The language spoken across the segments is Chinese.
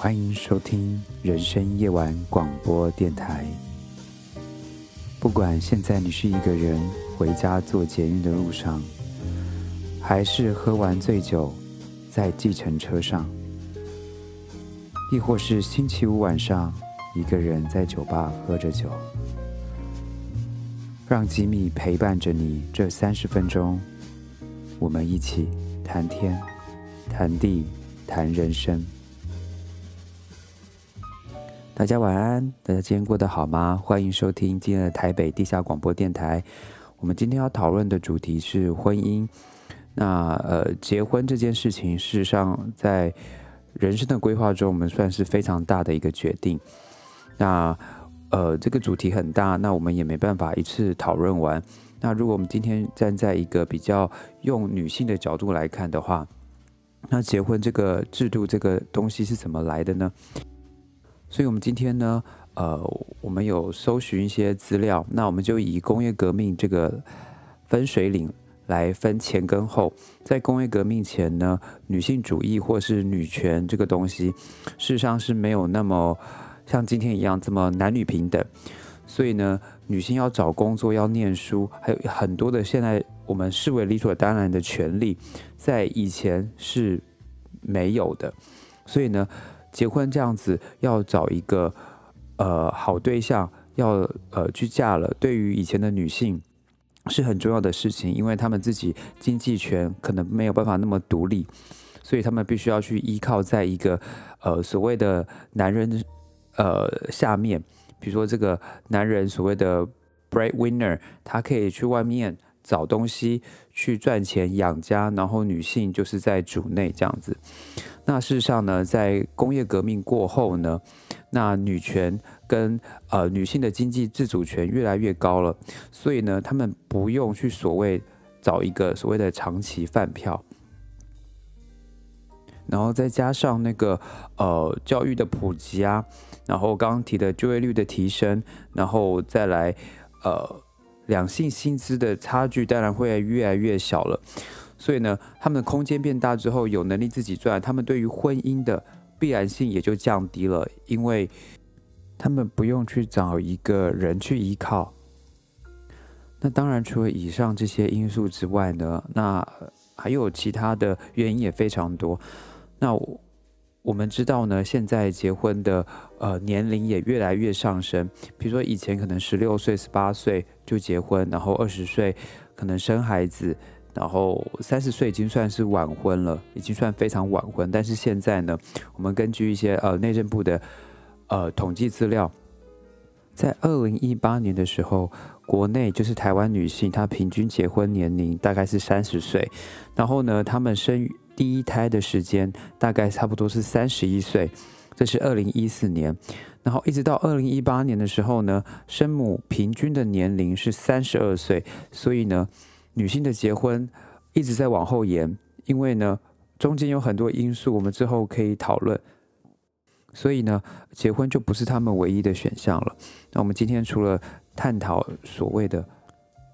欢迎收听人生夜晚广播电台。不管现在你是一个人回家做捷运的路上，还是喝完醉酒在计程车上，亦或是星期五晚上一个人在酒吧喝着酒，让吉米陪伴着你这三十分钟，我们一起谈天。谈地，谈人生。大家晚安，大家今天过得好吗？欢迎收听今天的台北地下广播电台。我们今天要讨论的主题是婚姻。那呃，结婚这件事情，事实上在人生的规划中，我们算是非常大的一个决定。那呃，这个主题很大，那我们也没办法一次讨论完。那如果我们今天站在一个比较用女性的角度来看的话，那结婚这个制度，这个东西是怎么来的呢？所以，我们今天呢，呃，我们有搜寻一些资料，那我们就以工业革命这个分水岭来分前跟后。在工业革命前呢，女性主义或是女权这个东西，事实上是没有那么像今天一样这么男女平等。所以呢，女性要找工作、要念书，还有很多的现在。我们视为理所当然的权利，在以前是没有的，所以呢，结婚这样子要找一个呃好对象，要呃去嫁了，对于以前的女性是很重要的事情，因为她们自己经济权可能没有办法那么独立，所以她们必须要去依靠在一个呃所谓的男人呃下面，比如说这个男人所谓的 breadwinner，他可以去外面。找东西去赚钱养家，然后女性就是在主内这样子。那事实上呢，在工业革命过后呢，那女权跟呃女性的经济自主权越来越高了，所以呢，他们不用去所谓找一个所谓的长期饭票，然后再加上那个呃教育的普及啊，然后刚刚提的就业率的提升，然后再来呃。两性薪资的差距当然会越来越小了，所以呢，他们的空间变大之后，有能力自己赚，他们对于婚姻的必然性也就降低了，因为他们不用去找一个人去依靠。那当然，除了以上这些因素之外呢，那还有其他的原因也非常多。那我。们知道呢，现在结婚的呃年龄也越来越上升。比如说以前可能十六岁、十八岁就结婚，然后二十岁可能生孩子，然后三十岁已经算是晚婚了，已经算非常晚婚。但是现在呢，我们根据一些呃内政部的呃统计资料，在二零一八年的时候，国内就是台湾女性她平均结婚年龄大概是三十岁，然后呢，她们生。第一胎的时间大概差不多是三十一岁，这是二零一四年，然后一直到二零一八年的时候呢，生母平均的年龄是三十二岁，所以呢，女性的结婚一直在往后延，因为呢，中间有很多因素，我们之后可以讨论，所以呢，结婚就不是他们唯一的选项了。那我们今天除了探讨所谓的，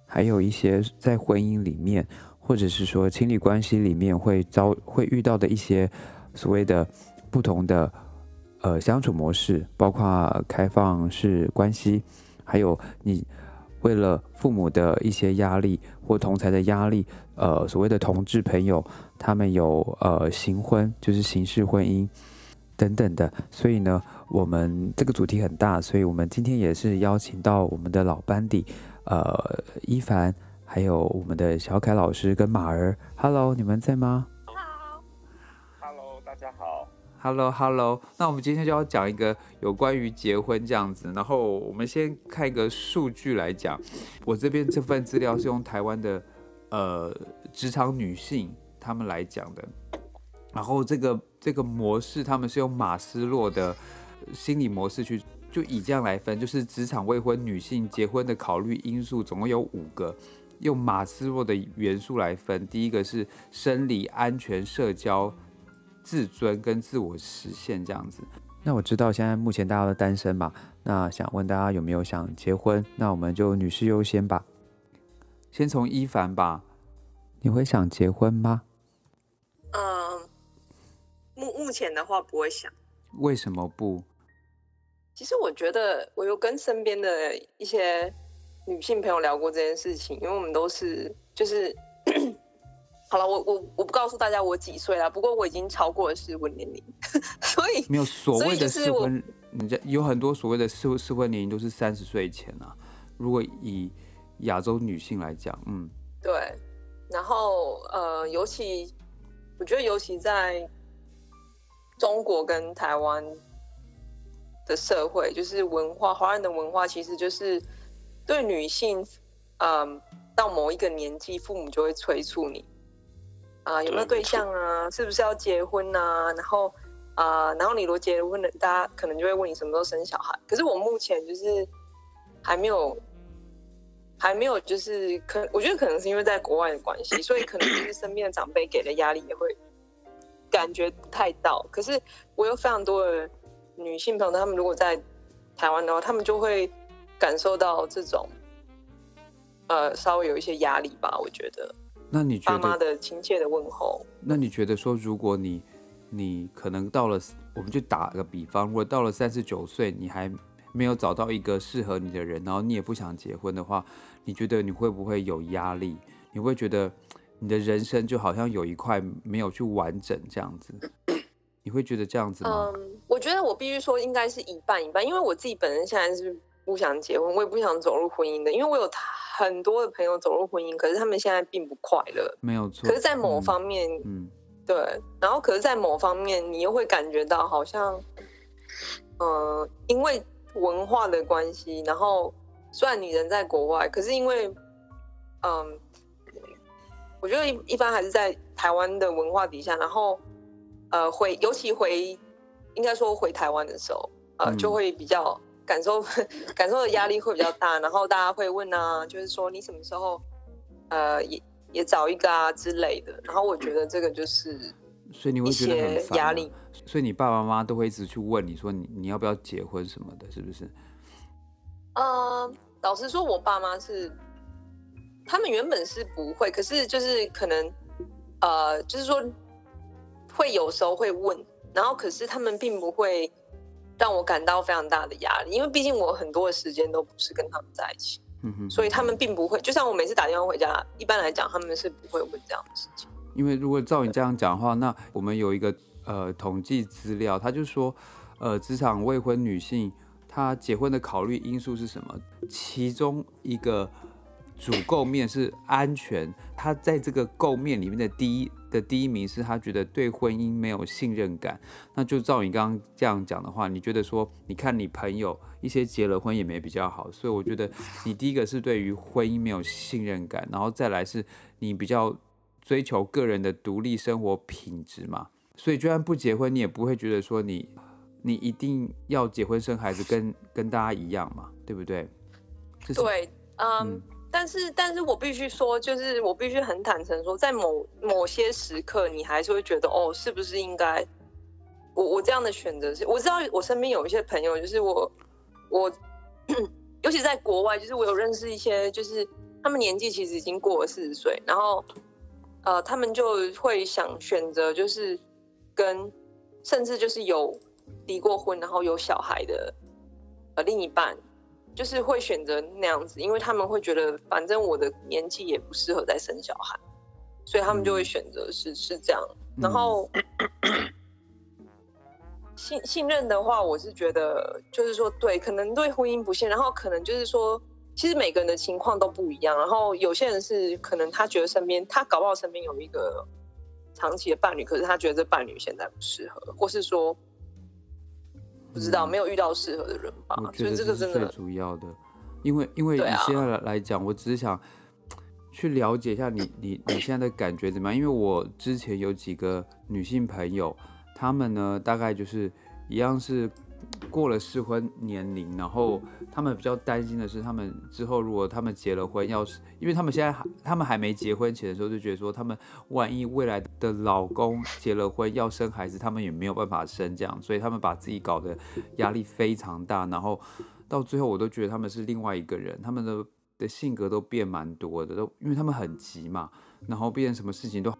还有一些在婚姻里面。或者是说，亲密关系里面会遭会遇到的一些所谓的不同的呃相处模式，包括开放式关系，还有你为了父母的一些压力或同才的压力，呃，所谓的同志朋友，他们有呃形婚，就是形式婚姻等等的。所以呢，我们这个主题很大，所以我们今天也是邀请到我们的老班底，呃，伊凡。还有我们的小凯老师跟马儿，Hello，你们在吗好。Hello，Hello，那我们今天就要讲一个有关于结婚这样子，然后我们先看一个数据来讲。我这边这份资料是用台湾的呃职场女性她们来讲的，然后这个这个模式他们是用马斯洛的心理模式去，就以这样来分，就是职场未婚女性结婚的考虑因素总共有五个。用马斯洛的元素来分，第一个是生理安全、社交、自尊跟自我实现这样子。那我知道现在目前大家都单身嘛，那想问大家有没有想结婚？那我们就女士优先吧，先从一凡吧。你会想结婚吗？嗯，目目前的话不会想。为什么不？其实我觉得，我有跟身边的一些女性朋友聊过这件事情，因为我们都是就是。好了，我我我不告诉大家我几岁了，不过我已经超过了适婚年龄，所以没有所谓的适婚，人家有很多所谓的适适婚年龄都是三十岁前啊。如果以亚洲女性来讲，嗯，对，然后呃，尤其我觉得尤其在中国跟台湾的社会，就是文化，华人的文化其实就是对女性，嗯、呃，到某一个年纪，父母就会催促你。啊，有没有对象啊？是不是要结婚啊？然后啊，然后你如果结婚了，大家可能就会问你什么时候生小孩。可是我目前就是还没有，还没有，就是可我觉得可能是因为在国外的关系，所以可能就是身边的长辈给的压力也会感觉不太到。可是我有非常多的女性朋友，她们如果在台湾的话，她们就会感受到这种呃稍微有一些压力吧，我觉得。那你觉得爸妈的亲切的问候？那你觉得说，如果你你可能到了，我们就打个比方，如果到了三十九岁，你还没有找到一个适合你的人，然后你也不想结婚的话，你觉得你会不会有压力？你会觉得你的人生就好像有一块没有去完整这样子？你会觉得这样子吗？嗯，我觉得我必须说应该是一半一半，因为我自己本身现在是不想结婚，我也不想走入婚姻的，因为我有他。很多的朋友走入婚姻，可是他们现在并不快乐，没有错。可是，在某方面，嗯，对，然后，可是，在某方面，你又会感觉到好像，嗯、呃，因为文化的关系，然后虽然你人在国外，可是因为，嗯、呃，我觉得一一般还是在台湾的文化底下，然后，呃，回，尤其回，应该说回台湾的时候，呃，就会比较。感受 感受的压力会比较大，然后大家会问啊，就是说你什么时候，呃，也也找一个啊之类的。然后我觉得这个就是，所以你会觉得很压力。所以你爸爸妈妈都会一直去问你说你你要不要结婚什么的，是不是？呃，老实说，我爸妈是，他们原本是不会，可是就是可能，呃，就是说会有时候会问，然后可是他们并不会。让我感到非常大的压力，因为毕竟我很多的时间都不是跟他们在一起，嗯哼，所以他们并不会。就像我每次打电话回家，一般来讲他们是不会问这样的事情。因为如果照你这样讲的话，那我们有一个呃统计资料，他就说，呃，职场未婚女性她结婚的考虑因素是什么？其中一个主构面是安全，她在这个构面里面的第一。的第一名是他觉得对婚姻没有信任感，那就照你刚刚这样讲的话，你觉得说，你看你朋友一些结了婚也没比较好，所以我觉得你第一个是对于婚姻没有信任感，然后再来是你比较追求个人的独立生活品质嘛，所以就算不结婚，你也不会觉得说你你一定要结婚生孩子跟跟大家一样嘛，对不对？对，嗯。嗯但是，但是我必须说，就是我必须很坦诚说，在某某些时刻，你还是会觉得，哦，是不是应该，我我这样的选择是，我知道我身边有一些朋友，就是我我，尤其在国外，就是我有认识一些，就是他们年纪其实已经过了四十岁，然后，呃，他们就会想选择，就是跟甚至就是有离过婚，然后有小孩的呃另一半。就是会选择那样子，因为他们会觉得，反正我的年纪也不适合再生小孩，所以他们就会选择是是这样。然后信信任的话，我是觉得就是说，对，可能对婚姻不信，然后可能就是说，其实每个人的情况都不一样。然后有些人是可能他觉得身边他搞不好身边有一个长期的伴侣，可是他觉得这伴侣现在不适合，或是说。不知道，没有遇到适合的人吧？我觉得这个是最主要的，因为因为以现在来来讲，我只是想去了解一下你 你你现在的感觉怎么样？因为我之前有几个女性朋友，她们呢大概就是一样是。过了适婚年龄，然后他们比较担心的是，他们之后如果他们结了婚，要是因为他们现在还他们还没结婚前的时候，就觉得说他们万一未来的老公结了婚要生孩子，他们也没有办法生这样，所以他们把自己搞得压力非常大，然后到最后我都觉得他们是另外一个人，他们的的性格都变蛮多的，都因为他们很急嘛，然后变成什么事情都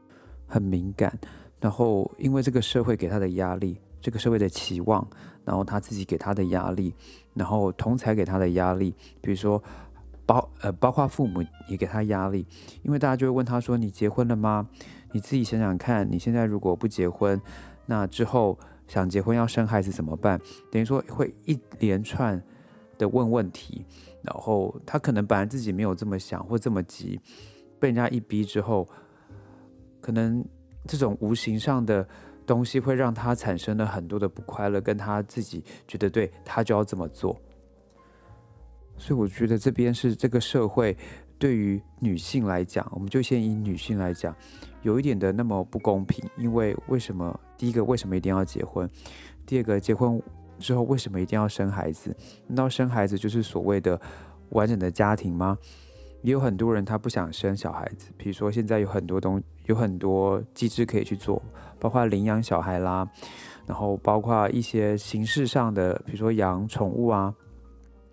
很敏感，然后因为这个社会给他的压力。这个社会的期望，然后他自己给他的压力，然后同才给他的压力，比如说包呃包括父母也给他压力，因为大家就会问他说：“你结婚了吗？你自己想想看，你现在如果不结婚，那之后想结婚要生孩子怎么办？”等于说会一连串的问问题，然后他可能本来自己没有这么想或这么急，被人家一逼之后，可能这种无形上的。东西会让他产生了很多的不快乐，跟他自己觉得对他就要这么做，所以我觉得这边是这个社会对于女性来讲，我们就先以女性来讲，有一点的那么不公平。因为为什么？第一个，为什么一定要结婚？第二个，结婚之后为什么一定要生孩子？难道生孩子就是所谓的完整的家庭吗？也有很多人他不想生小孩子，比如说现在有很多东，有很多机制可以去做。包括领养小孩啦，然后包括一些形式上的，比如说养宠物啊，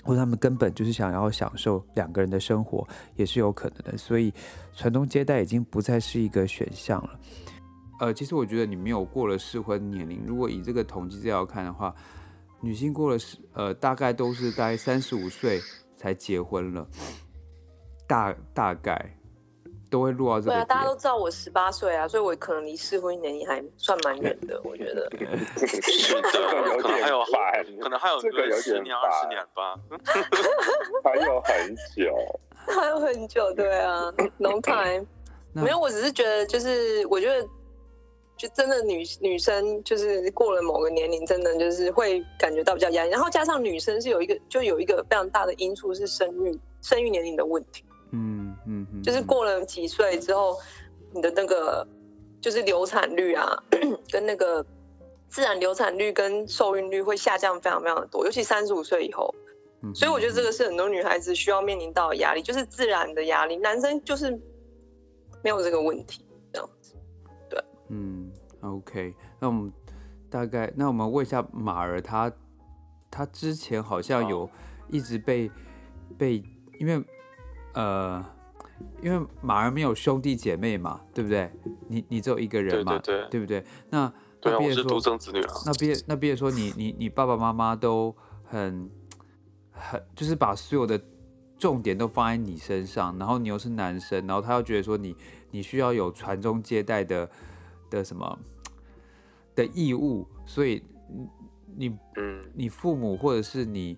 或者他们根本就是想要享受两个人的生活，也是有可能的。所以传宗接代已经不再是一个选项了。呃，其实我觉得你没有过了适婚年龄，如果以这个统计资料看的话，女性过了适呃大概都是大概三十五岁才结婚了，大大概。都会录到这个。对啊，大家都知道我十八岁啊，所以我可能离适婚年龄还算蛮远的，我觉得。是的，可能还有可能还有这个有十年二十年吧。还有很久。还有很久，对啊，long time。没有，我只是觉得，就是我觉得，就真的女女生，就是过了某个年龄，真的就是会感觉到比较压力。然后加上女生是有一个，就有一个非常大的因素是生育生育年龄的问题。嗯，就是过了几岁之后，你的那个就是流产率啊，跟那个自然流产率跟受孕率会下降非常非常的多，尤其三十五岁以后。嗯，所以我觉得这个是很多女孩子需要面临到的压力，就是自然的压力。男生就是没有这个问题，这样子。对，嗯，OK，那我们大概，那我们问一下马儿，他他之前好像有一直被被因为。呃，因为马儿没有兄弟姐妹嘛，对不对？你你只有一个人嘛，对对对，对不对？那对啊，那我是独生子女啊。那别那别说你你你爸爸妈妈都很很就是把所有的重点都放在你身上，然后你又是男生，然后他又觉得说你你需要有传宗接代的的什么的义务，所以你嗯，你父母或者是你。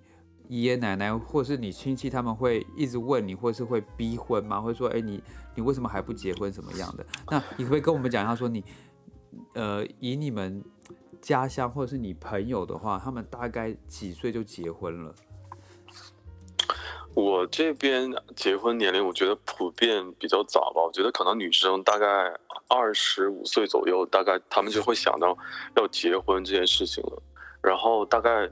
爷爷奶奶或是你亲戚，他们会一直问你，或是会逼婚吗？或者说，哎，你你为什么还不结婚？什么样的？那你可不可以跟我们讲一下，说你，呃，以你们家乡或者是你朋友的话，他们大概几岁就结婚了？我这边结婚年龄，我觉得普遍比较早吧。我觉得可能女生大概二十五岁左右，大概他们就会想到要结婚这件事情了。然后大概。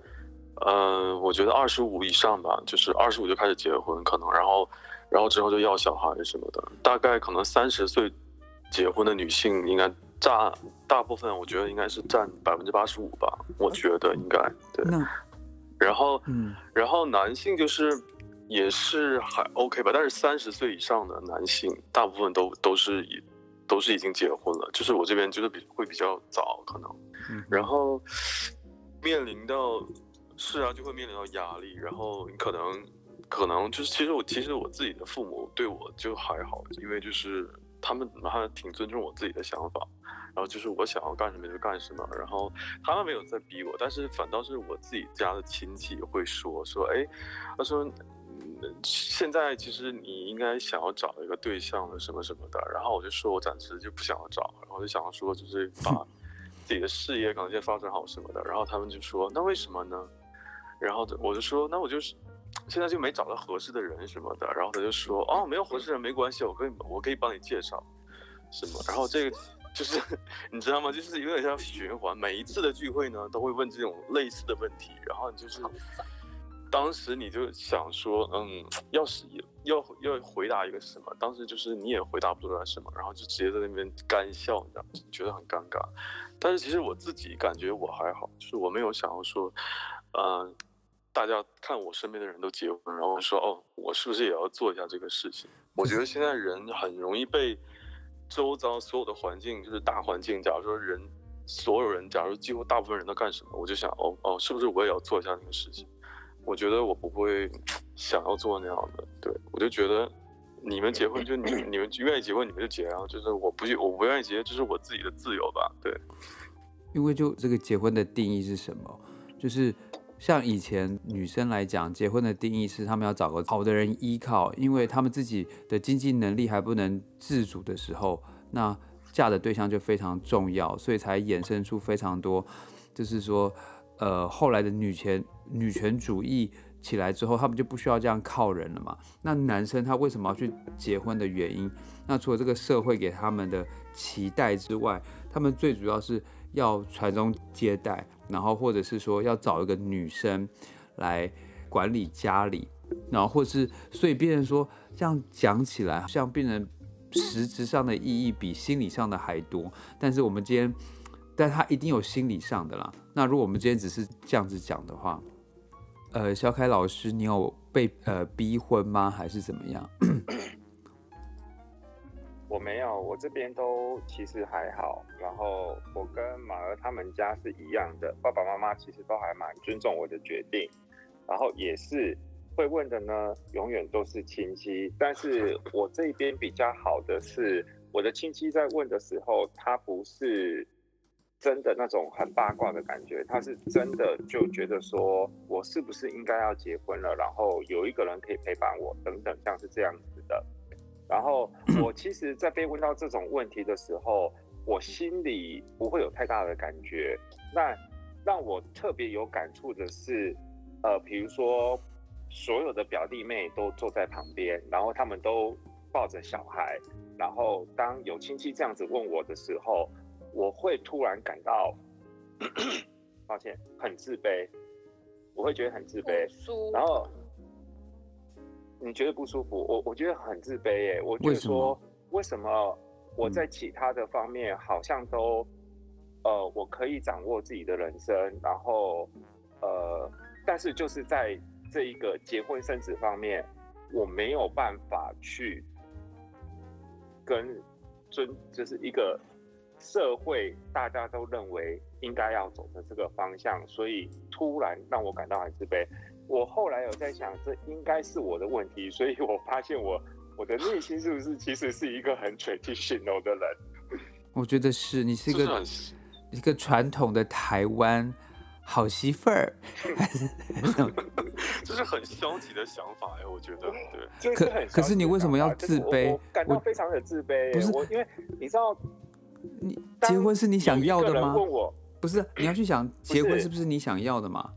嗯，我觉得二十五以上吧，就是二十五就开始结婚，可能，然后，然后之后就要小孩什么的。大概可能三十岁结婚的女性应该占大部分，我觉得应该是占百分之八十五吧，我觉得应该对。然后，嗯，然后男性就是也是还 OK 吧，但是三十岁以上的男性大部分都都是已都是已经结婚了，就是我这边就是比会比较早可能，然后面临到。是啊，就会面临到压力，然后你可能，可能就是其实我其实我自己的父母对我就还好，因为就是他们还挺尊重我自己的想法，然后就是我想要干什么就干什么，然后他们没有在逼我，但是反倒是我自己家的亲戚会说说，哎，他说，嗯，现在其实你应该想要找一个对象的什么什么的，然后我就说我暂时就不想要找，然后就想要说就是把 自己的事业可能先发展好什么的，然后他们就说那为什么呢？然后我就说，那我就是现在就没找到合适的人什么的。然后他就说，哦，没有合适的人没关系，我可以我可以帮你介绍，什么。然后这个就是 你知道吗？就是有点像循环，每一次的聚会呢都会问这种类似的问题。然后你就是当时你就想说，嗯，要是要要回答一个什么，当时就是你也回答不出来什么，然后就直接在那边干笑，你知道吗？觉得很尴尬。但是其实我自己感觉我还好，就是我没有想要说，嗯。大家看我身边的人都结婚，然后说哦，我是不是也要做一下这个事情？我觉得现在人很容易被周遭所有的环境，就是大环境。假如说人所有人，假如几乎大部分人都干什么，我就想，哦哦，是不是我也要做一下那个事情？我觉得我不会 想要做那样的，对，我就觉得你们结婚就你你们愿意结婚你们就结啊，就是我不我不愿意结，就是我自己的自由吧，对。因为就这个结婚的定义是什么？就是像以前女生来讲，结婚的定义是他们要找个好的人依靠，因为他们自己的经济能力还不能自主的时候，那嫁的对象就非常重要，所以才衍生出非常多，就是说，呃，后来的女权女权主义起来之后，他们就不需要这样靠人了嘛。那男生他为什么要去结婚的原因？那除了这个社会给他们的期待之外，他们最主要是。要传宗接代，然后或者是说要找一个女生来管理家里，然后或是所以变成说这样讲起来，好像变成实质上的意义比心理上的还多。但是我们今天，但他一定有心理上的啦。那如果我们今天只是这样子讲的话，呃，小凯老师，你有被呃逼婚吗？还是怎么样？我没有，我这边都其实还好。然后我跟马儿他们家是一样的，爸爸妈妈其实都还蛮尊重我的决定。然后也是会问的呢，永远都是亲戚。但是 我这边比较好的是，我的亲戚在问的时候，他不是真的那种很八卦的感觉，他是真的就觉得说我是不是应该要结婚了，然后有一个人可以陪伴我等等，像是这样子的。然后我其实，在被问到这种问题的时候，我心里不会有太大的感觉。那让我特别有感触的是，呃，比如说所有的表弟妹都坐在旁边，然后他们都抱着小孩，然后当有亲戚这样子问我的时候，我会突然感到，抱歉，很自卑，我会觉得很自卑，然后。你觉得不舒服？我我觉得很自卑耶。我觉得说，为什么我在其他的方面好像都，呃，我可以掌握自己的人生，然后，呃，但是就是在这一个结婚生子方面，我没有办法去跟尊，就是一个社会大家都认为应该要走的这个方向，所以突然让我感到很自卑。我后来有在想，这应该是我的问题，所以我发现我我的内心是不是其实是一个很 traditional 的人？我觉得是，你是一个是一个传统的台湾好媳妇儿 这是很消极的想法哎，我觉得对。可是可是你为什么要自卑？我感到非常的自卑。不是我，因为你知道，你结婚是你想要的吗？问我不是，你要去想结婚是不是你想要的吗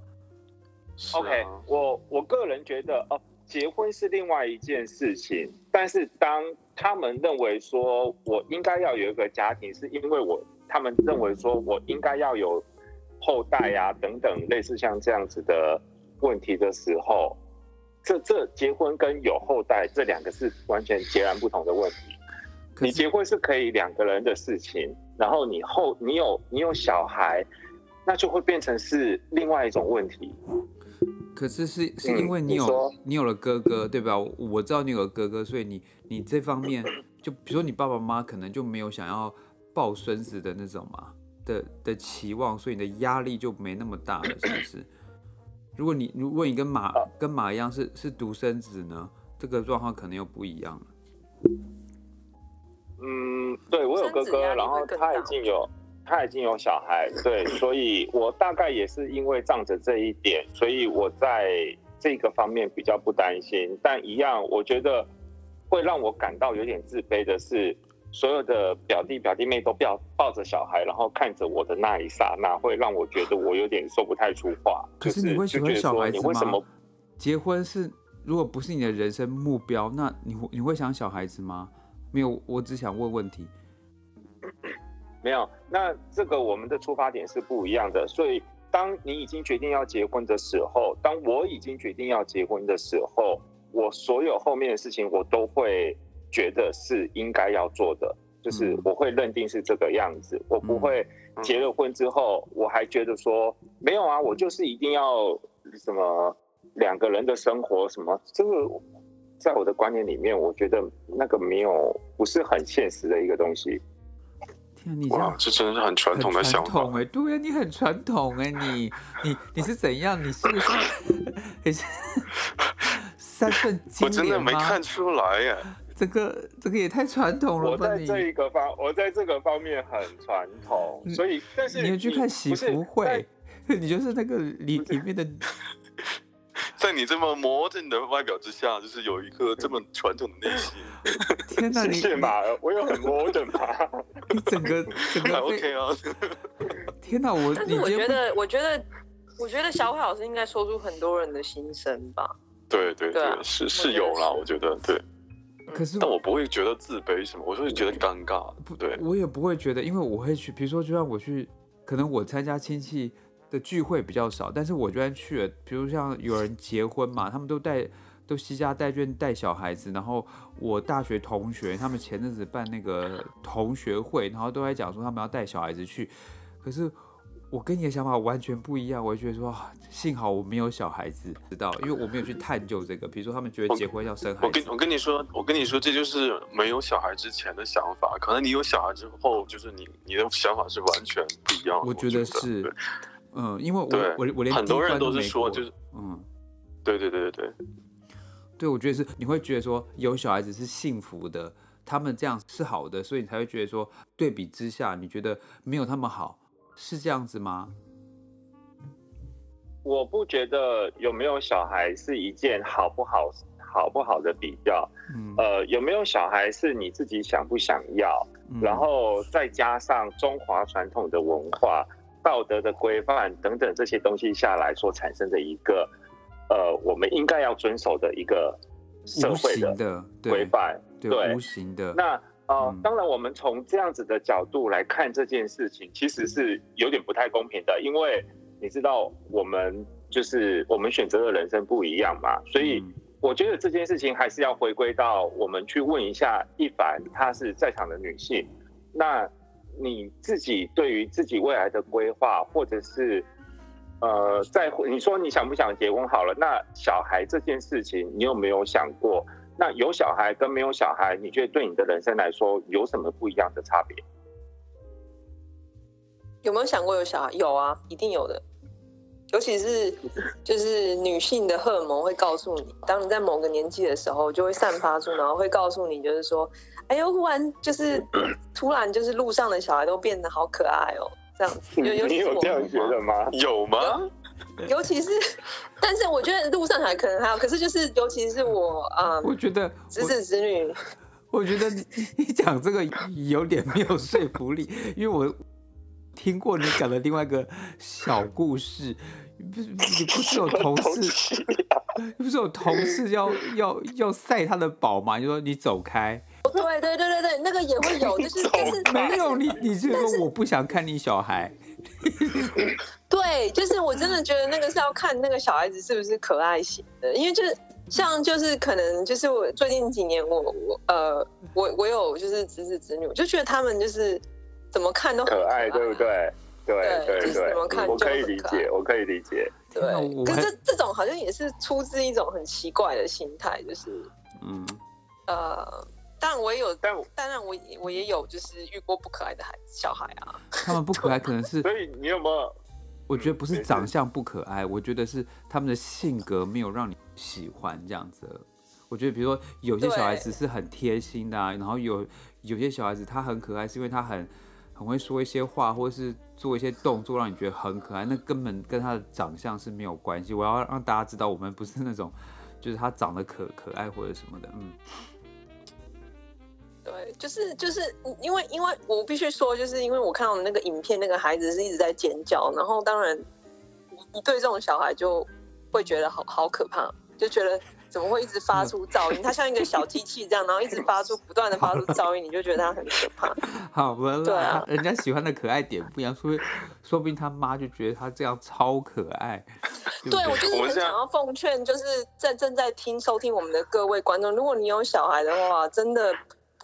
？OK，我我个人觉得哦，结婚是另外一件事情。但是当他们认为说我应该要有一个家庭，是因为我他们认为说我应该要有后代呀、啊、等等类似像这样子的问题的时候，这这结婚跟有后代这两个是完全截然不同的问题。你结婚是可以两个人的事情，然后你后你有你有小孩，那就会变成是另外一种问题。可是是是因为你有、嗯、你，你有了哥哥，对吧？我知道你有了哥哥，所以你你这方面就比如说你爸爸妈妈可能就没有想要抱孙子的那种嘛的的期望，所以你的压力就没那么大了，是不是？如果你如果你跟马跟马一样是是独生子呢，这个状况可能又不一样了。嗯，对，我有哥哥，然后他已经有。他已经有小孩，对，所以我大概也是因为仗着这一点，所以我在这个方面比较不担心。但一样，我觉得会让我感到有点自卑的是，所有的表弟表弟妹都不要抱着小孩，然后看着我的那一刹那，会让我觉得我有点说不太出话。可是你会喜欢小孩子吗？你为什么？结婚是如果不是你的人生目标，那你会你会想小孩子吗？没有，我只想问问题。没有，那这个我们的出发点是不一样的。所以，当你已经决定要结婚的时候，当我已经决定要结婚的时候，我所有后面的事情我都会觉得是应该要做的，就是我会认定是这个样子。我不会结了婚之后，我还觉得说没有啊，我就是一定要什么两个人的生活什么，这个在我的观念里面，我觉得那个没有不是很现实的一个东西。天啊，你这样，这真的是很传统的想法。哎，对呀，你很传统哎，你你你是怎样？你是 你是三寸金莲吗？我真的没看出来耶。这个这个也太传统了吧！我在这一个方，我在这个方面很传统，所以但是你有去看喜福会，你就是那个里里面的。在你这么魔怔的外表之下，就是有一颗这么传统的内心。天哪，你谢马，我有很魔怔吗？你整个整个 OK 啊！天哪，我但是我觉得，我觉得，我觉得小海老师应该说出很多人的心声吧？对对对，是是有啦，我觉得对。可是，但我不会觉得自卑什么，我就会觉得尴尬。不对，我也不会觉得，因为我会去，比如说，就像我去，可能我参加亲戚的聚会比较少，但是我居然去了，比如像有人结婚嘛，他们都带都携家带眷带小孩子，然后我大学同学他们前阵子办那个同学会，然后都在讲说他们要带小孩子去，可是。我跟你的想法完全不一样，我觉得说，幸好我没有小孩子，知道，因为我没有去探究这个。比如说，他们觉得结婚要生孩子，我跟我跟你说，我跟你说，这就是没有小孩之前的想法。可能你有小孩之后，就是你你的想法是完全不一样的。我觉得是，嗯，因为我我我连很多人都是说，就是嗯，对对对对对，对，我觉得是你会觉得说有小孩子是幸福的，他们这样是好的，所以你才会觉得说，对比之下，你觉得没有他们好。是这样子吗？我不觉得有没有小孩是一件好不好、好不好的比较。嗯，呃，有没有小孩是你自己想不想要，嗯、然后再加上中华传统的文化、道德的规范等等这些东西下来所产生的一个，呃，我们应该要遵守的一个社会的规范，对，对。无形的。那。哦、呃，当然，我们从这样子的角度来看这件事情，其实是有点不太公平的，因为你知道，我们就是我们选择的人生不一样嘛，所以我觉得这件事情还是要回归到我们去问一下一凡，她是在场的女性，那你自己对于自己未来的规划，或者是呃，在你说你想不想结婚好了，那小孩这件事情，你有没有想过？那有小孩跟没有小孩，你觉得对你的人生来说有什么不一样的差别？有没有想过有小孩？有啊，一定有的。尤其是就是女性的荷尔蒙会告诉你，当你在某个年纪的时候，就会散发出，然后会告诉你，就是说，哎呦，忽然就是 突然就是路上的小孩都变得好可爱哦，这样子。你有这样觉得吗？有吗？尤其是，但是我觉得路上还可能还有，可是就是尤其是我啊，我觉得侄子侄女，我觉得你你讲这个有点没有说服力，因为我听过你讲的另外一个小故事，不是你不是有同事，不是有同事要要要晒他的宝嘛？你说你走开，对对对对对，那个也会有，就是 但是没有你，你是说我不想看你小孩。对，就是我真的觉得那个是要看那个小孩子是不是可爱型的，因为就是像就是可能就是我最近几年我我呃我我有就是侄子侄女，我就觉得他们就是怎么看都很可爱，可爱，对不对？对对对，怎么看就我可以理解，我可以理解。对，可是这这种好像也是出自一种很奇怪的心态，就是嗯呃。但我也有，但当然我我也有，就是遇过不可爱的孩子小孩啊。他们不可爱，可能是 所以你有没有？我觉得不是长相不可爱，我觉得是他们的性格没有让你喜欢这样子。我觉得，比如说有些小孩子是很贴心的啊，然后有有些小孩子他很可爱，是因为他很很会说一些话，或者是做一些动作让你觉得很可爱，那根本跟他的长相是没有关系。我要让大家知道，我们不是那种就是他长得可可爱或者什么的，嗯。对，就是就是因为因为我必须说，就是因为我看到那个影片，那个孩子是一直在尖叫，然后当然你对这种小孩就会觉得好好可怕，就觉得怎么会一直发出噪音？它像一个小机器这样，然后一直发出不断的发出噪音，你就觉得它很可怕。好了，对啊，人家喜欢的可爱点不一样，说说不定他妈就觉得他这样超可爱。对，对，我就是很想要奉劝，就是在正在听收听我们的各位观众，如果你有小孩的话，真的。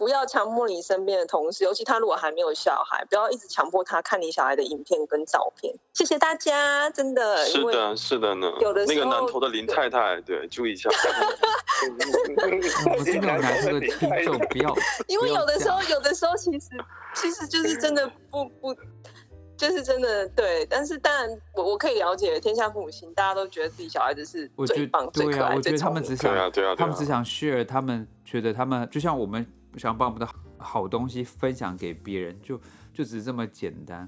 不要强迫你身边的同事，尤其他如果还没有小孩，不要一直强迫他看你小孩的影片跟照片。谢谢大家，真的。是的，是的呢。有的时候那个南投的林太太，对，对注意一下。我真的南投的听众不要。因为有的时候，有的时候其实其实就是真的不不。就是真的对，但是当然我我可以了解天下父母心，大家都觉得自己小孩子是最棒、最可爱、我觉得他们只想，对啊对啊，他们只想 share，他们觉得他们就像我们想把我们的好东西分享给别人，就就只是这么简单。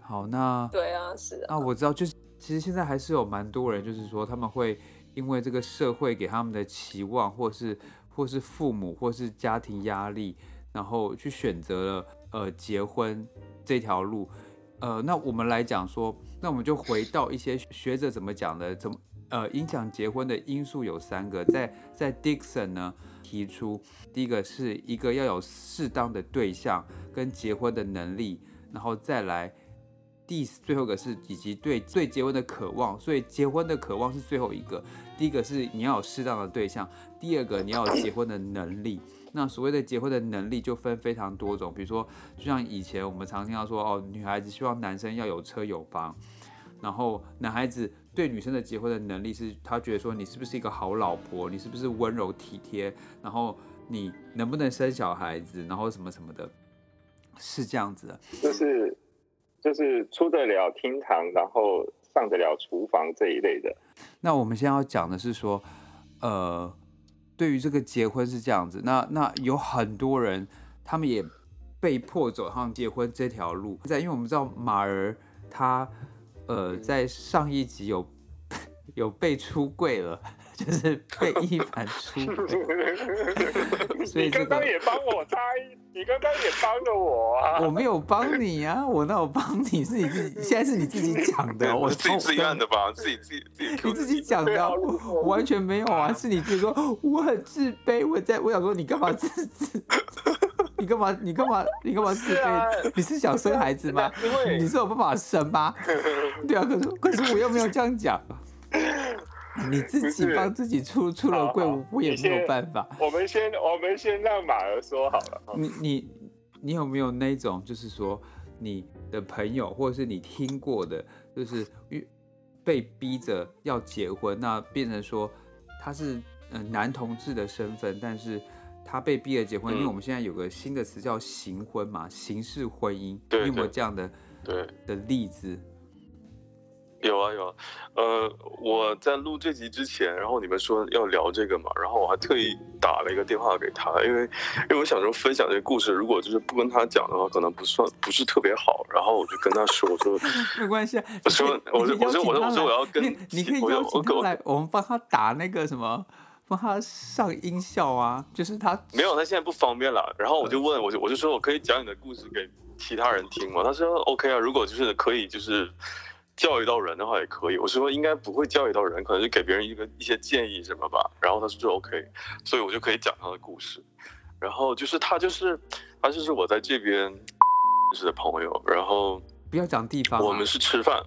好，那对啊，是啊。那我知道，就是其实现在还是有蛮多人，就是说他们会因为这个社会给他们的期望，或是或是父母，或是家庭压力，然后去选择了呃结婚这条路。呃，那我们来讲说，那我们就回到一些学者怎么讲的，怎么呃影响结婚的因素有三个，在在 Dixon 呢提出，第一个是一个要有适当的对象跟结婚的能力，然后再来第最后一个是以及对对结婚的渴望，所以结婚的渴望是最后一个，第一个是你要有适当的对象，第二个你要有结婚的能力。那所谓的结婚的能力就分非常多种，比如说，就像以前我们常听到说，哦，女孩子希望男生要有车有房，然后男孩子对女生的结婚的能力是，他觉得说你是不是一个好老婆，你是不是温柔体贴，然后你能不能生小孩子，然后什么什么的，是这样子的，就是就是出得了厅堂，然后上得了厨房这一类的。那我们现在要讲的是说，呃。对于这个结婚是这样子，那那有很多人，他们也被迫走上结婚这条路。在，因为我们知道马儿他，呃，在上一集有 有被出柜了。就是被一凡出 轨，所以这个、你刚刚也帮我猜，你刚刚也帮了我啊！我没有帮你啊，我那我帮你？是你自己，现在是你自己讲的，我自己自愿的吧？自己自己自己，你自己讲的，我完全没有啊！是你自己说我很自卑，我在我想说你干嘛自自？你干嘛？你干嘛？你干嘛自卑？啊、你是想生孩子吗？你是有办法生吗？对啊，可是可是我又没有这样讲。你自己帮自己出出了柜，我也没有办法。我们先我们先让马儿说好了。你你你有没有那种，就是说你的朋友或者是你听过的，就是被逼着要结婚，那变成说他是嗯男同志的身份，但是他被逼着结婚，嗯、因为我们现在有个新的词叫形婚嘛，形式婚姻。对，你有没有这样的对的例子？有啊有啊，呃，我在录这集之前，然后你们说要聊这个嘛，然后我还特意打了一个电话给他，因为因为我想说分享这个故事，如果就是不跟他讲的话，可能不算不是特别好，然后我就跟他说，我说 没关系，我说我说我说我说我说我要跟你，你可以邀请他来，我们帮他打那个什么，帮他上音效啊，就是他没有，他现在不方便了，然后我就问，我就我就说我可以讲你的故事给其他人听吗？他说 OK 啊，如果就是可以就是。教育到人的话也可以，我是说应该不会教育到人，可能就给别人一个一些建议什么吧。然后他说就 OK，所以我就可以讲他的故事。然后就是他就是他就是我在这边认识的朋友。然后不要讲地方，啊，我们是吃饭，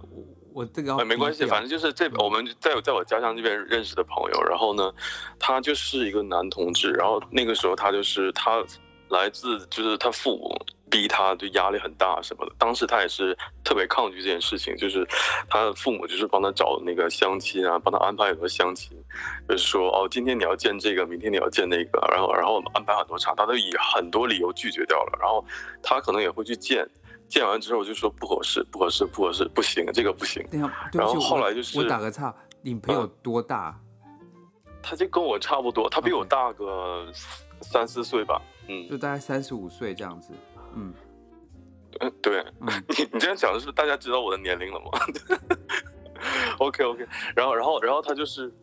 我，这个哎没关系，反正就是这我们在在我家乡这边认识的朋友。然后呢，他就是一个男同志。然后那个时候他就是他来自就是他父母。逼他就压力很大什么的，当时他也是特别抗拒这件事情，就是他的父母就是帮他找那个相亲啊，帮他安排很多相亲，就是说哦，今天你要见这个，明天你要见那个，然后然后安排很多场，他都以很多理由拒绝掉了，然后他可能也会去见，见完之后就说不合适，不合适，不合适，不行，这个不行。然后后来就是我，打个岔，你朋友多大？他就跟我差不多，他比我大个三四岁吧，嗯，就大概三十五岁这样子。嗯，嗯，对，嗯、你 你这样讲的是大家知道我的年龄了吗？OK OK，然后然后然后他就是，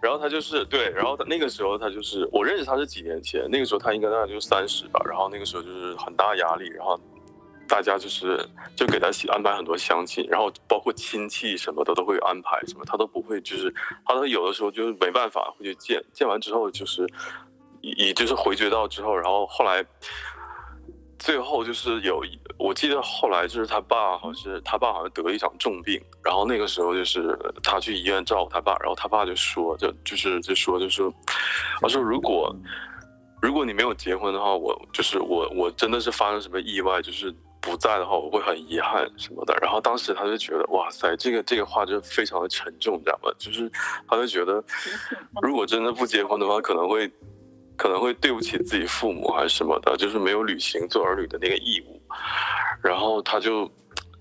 然后他就是对，然后他那个时候他就是我认识他是几年前，那个时候他应该大概就三十吧，然后那个时候就是很大压力，然后大家就是就给他安排很多相亲，然后包括亲戚什么的都会安排什么，他都不会，就是他都有的时候就是没办法会去见，见完之后就是以就是回绝到之后，然后后来。最后就是有，我记得后来就是他爸，好像是他爸好像得了一场重病，然后那个时候就是他去医院照顾他爸，然后他爸就说，就就是就说就说，他说如果如果你没有结婚的话，我就是我我真的是发生什么意外，就是不在的话，我会很遗憾什么的。然后当时他就觉得，哇塞，这个这个话就非常的沉重，你知道吗？就是他就觉得，如果真的不结婚的话，可能会可能会对不起自己父母还是什么的，就是没有履行做儿女的那个义务。然后他就。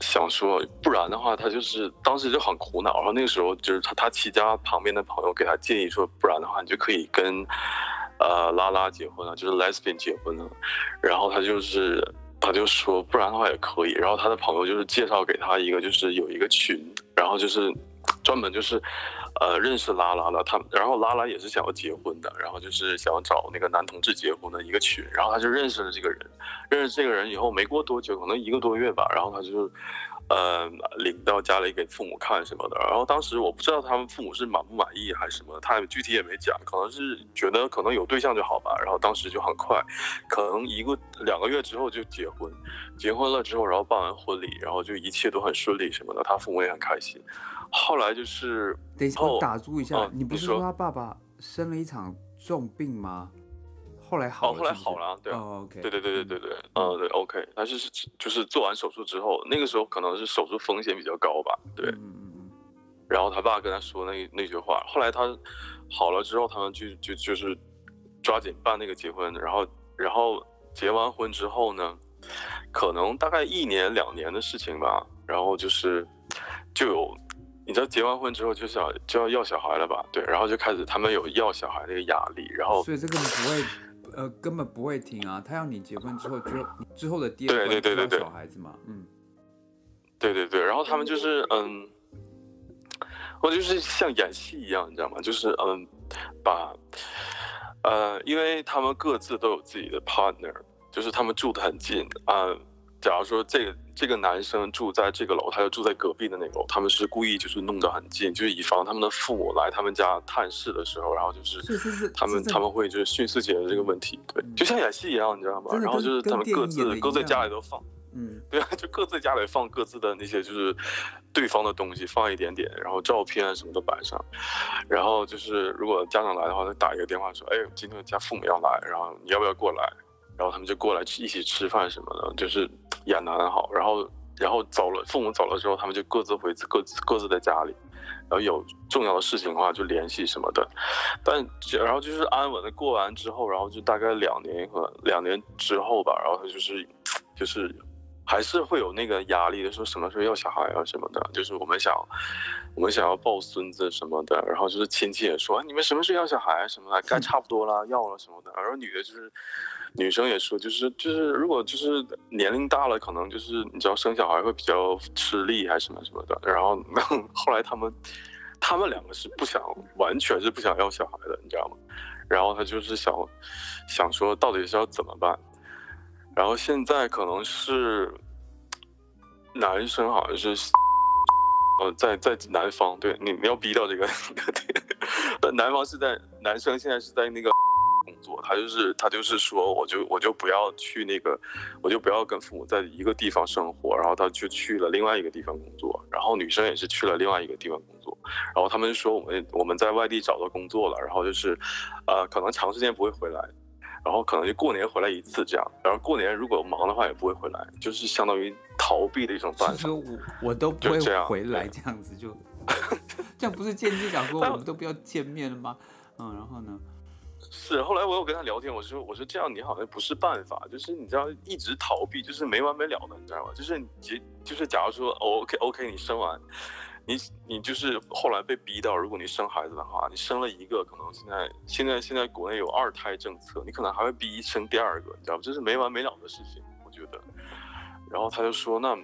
想说，不然的话，他就是当时就很苦恼。然后那个时候，就是他他其他旁边的朋友给他建议说，不然的话，你就可以跟，呃，拉拉结婚了，就是 lesbian 结婚了。然后他就是他就说，不然的话也可以。然后他的朋友就是介绍给他一个，就是有一个群，然后就是专门就是。呃，认识拉拉了，他，然后拉拉也是想要结婚的，然后就是想要找那个男同志结婚的一个群，然后他就认识了这个人，认识这个人以后没过多久，可能一个多月吧，然后他就，呃，领到家里给父母看什么的，然后当时我不知道他们父母是满不满意还是什么，他也具体也没讲，可能是觉得可能有对象就好吧，然后当时就很快，可能一个两个月之后就结婚，结婚了之后，然后办完婚礼，然后就一切都很顺利什么的，他父母也很开心。后来就是，等一下我打住一下，哦、你不是说他爸爸生了一场重病吗？后来好了是是？哦，后来好了，对、哦、OK，对对对对对对，嗯，对，OK，但是就是做完手术之后，那个时候可能是手术风险比较高吧，对，嗯嗯嗯，然后他爸跟他说那那句话，后来他好了之后，他们就就就是抓紧办那个结婚，然后然后结完婚之后呢，可能大概一年两年的事情吧，然后就是就有。你知道结完婚之后就想就要要小孩了吧？对，然后就开始他们有要小孩那个压力，然后所以这个不会，呃，根本不会停啊。他要你结婚之后，之后之后的第二个对对小孩子嘛，嗯，对对对，然后他们就是嗯，我就是像演戏一样，你知道吗？就是嗯，把呃，因为他们各自都有自己的 partner，就是他们住的很近啊。嗯假如说这个这个男生住在这个楼，他就住在隔壁的那个楼，他们是故意就是弄得很近，就是以防他们的父母来他们家探视的时候，然后就是他们他们会就是迅速解决这个问题，对，就像演戏一样，你知道吗？然后就是他们各自各自家里都放，嗯，对啊，就各自家里放各自的那些就是对方的东西，放一点点，然后照片啊什么的摆上，然后就是如果家长来的话，他打一个电话说，哎，今天家父母要来，然后你要不要过来？然后他们就过来一起吃饭什么的，就是演得很好。然后，然后走了，父母走了之后，他们就各自回各自各自的家里。然后有重要的事情的话就联系什么的。但然后就是安稳的过完之后，然后就大概两年和两年之后吧，然后他就是就是还是会有那个压力的，说什么时候要小孩啊什么的。就是我们想我们想要抱孙子什么的，然后就是亲戚也说你们什么时候要小孩什么的，该 差不多了，要了什么的。然后女的就是。女生也说，就是就是，如果就是年龄大了，可能就是你知道生小孩会比较吃力还是什么什么的。然后 后来他们，他们两个是不想，完全是不想要小孩的，你知道吗？然后他就是想，想说到底是要怎么办。然后现在可能是男生好像是，呃，在在南方，对你你要逼到这个，对，南方是在男生现在是在那个工作。他就是他就是说，我就我就不要去那个，我就不要跟父母在一个地方生活，然后他就去了另外一个地方工作，然后女生也是去了另外一个地方工作，然后他们说我们我们在外地找到工作了，然后就是，呃，可能长时间不会回来，然后可能就过年回来一次这样，然后过年如果忙的话也不会回来，就是相当于逃避的一种办法。我我都不会回来这样子就，这样不是间接讲说我们都不要见面了吗？嗯，然后呢？是，后来我有跟他聊天，我说我说这样你好像不是办法，就是你知道一直逃避，就是没完没了的，你知道吗？就是你就是假如说 OK OK 你生完，你你就是后来被逼到，如果你生孩子的话，你生了一个，可能现在现在现在国内有二胎政策，你可能还会逼生第二个，你知道吗？这是没完没了的事情，我觉得。然后他就说，那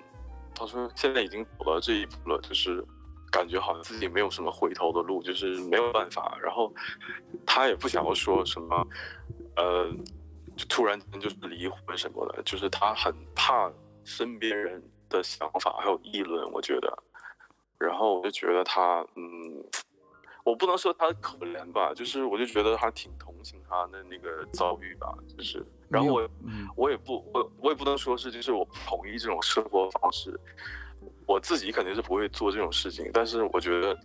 他说现在已经走到这一步了，就是。感觉好像自己没有什么回头的路，就是没有办法。然后他也不想要说什么，呃，就突然间就是离婚什么的，就是他很怕身边人的想法还有议论。我觉得，然后我就觉得他，嗯，我不能说他可怜吧，就是我就觉得他挺同情他的那个遭遇吧，就是。然后我，我也不，我我也不能说是，就是我不同意这种生活方式。我自己肯定是不会做这种事情，但是我觉得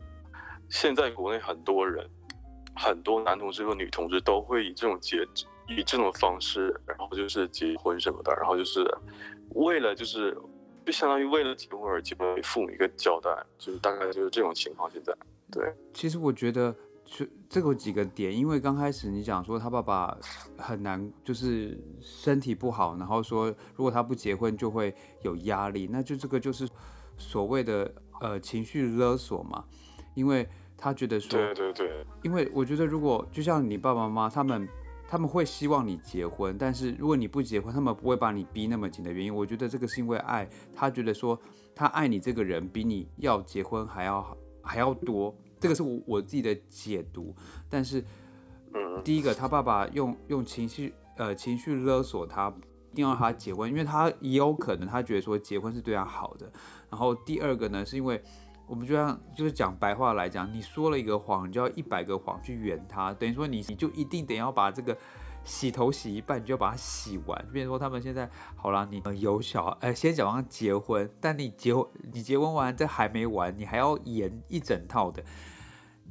现在国内很多人，很多男同志和女同志都会以这种结以这种方式，然后就是结婚什么的，然后就是为了就是就相当于为了结婚而结婚，给父母一个交代，就是大概就是这种情况。现在对，其实我觉得就这个有几个点，因为刚开始你讲说他爸爸很难，就是身体不好，然后说如果他不结婚就会有压力，那就这个就是所谓的呃情绪勒索嘛，因为。他觉得说，对对对，因为我觉得如果就像你爸爸妈妈他们，他们会希望你结婚，但是如果你不结婚，他们不会把你逼那么紧的原因，我觉得这个是因为爱，他觉得说他爱你这个人比你要结婚还要还要多，这个是我我自己的解读。但是，嗯，第一个他爸爸用用情绪呃情绪勒索他，一定要他结婚，因为他也有可能他觉得说结婚是对他好的。然后第二个呢，是因为。我们就像就是讲白话来讲，你说了一个谎，你就要一百个谎去圆它，等于说你你就一定得要把这个洗头洗一半，你就要把它洗完。比如说他们现在好了，你有小孩，呃，先讲完结婚，但你结你结婚完这还没完，你还要演一整套的。